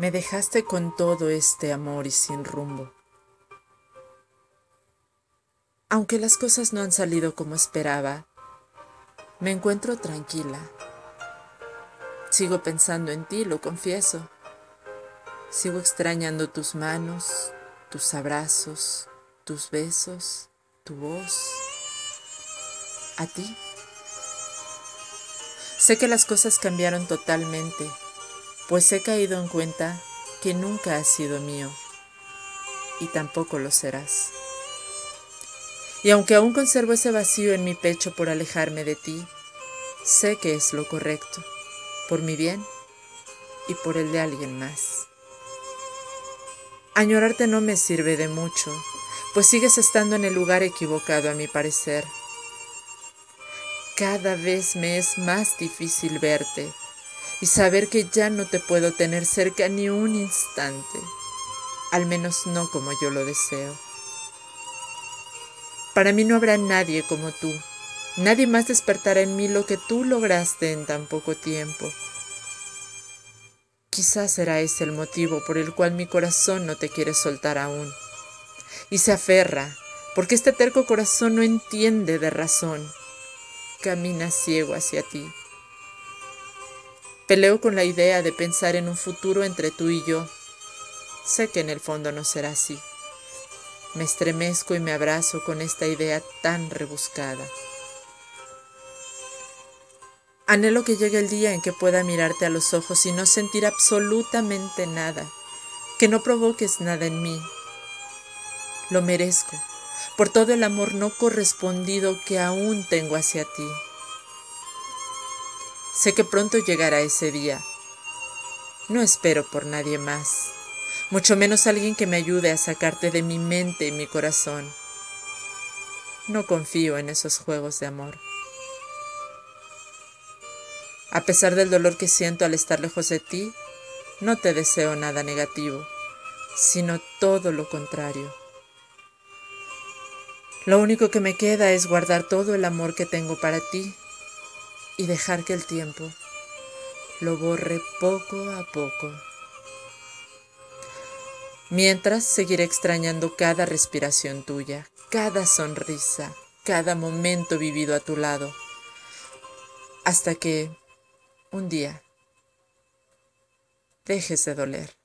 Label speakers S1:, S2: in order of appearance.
S1: Me dejaste con todo este amor y sin rumbo. Aunque las cosas no han salido como esperaba, me encuentro tranquila. Sigo pensando en ti, lo confieso. Sigo extrañando tus manos, tus abrazos, tus besos, tu voz. A ti. Sé que las cosas cambiaron totalmente pues he caído en cuenta que nunca has sido mío y tampoco lo serás. Y aunque aún conservo ese vacío en mi pecho por alejarme de ti, sé que es lo correcto, por mi bien y por el de alguien más. Añorarte no me sirve de mucho, pues sigues estando en el lugar equivocado a mi parecer. Cada vez me es más difícil verte y saber que ya no te puedo tener cerca ni un instante, al menos no como yo lo deseo. Para mí no habrá nadie como tú, nadie más despertará en mí lo que tú lograste en tan poco tiempo. Quizás será ese el motivo por el cual mi corazón no te quiere soltar aún, y se aferra, porque este terco corazón no entiende de razón, camina ciego hacia ti. Peleo con la idea de pensar en un futuro entre tú y yo. Sé que en el fondo no será así. Me estremezco y me abrazo con esta idea tan rebuscada. Anhelo que llegue el día en que pueda mirarte a los ojos y no sentir absolutamente nada, que no provoques nada en mí. Lo merezco, por todo el amor no correspondido que aún tengo hacia ti. Sé que pronto llegará ese día. No espero por nadie más, mucho menos alguien que me ayude a sacarte de mi mente y mi corazón. No confío en esos juegos de amor. A pesar del dolor que siento al estar lejos de ti, no te deseo nada negativo, sino todo lo contrario. Lo único que me queda es guardar todo el amor que tengo para ti y dejar que el tiempo lo borre poco a poco. Mientras seguiré extrañando cada respiración tuya, cada sonrisa, cada momento vivido a tu lado, hasta que un día dejes de doler.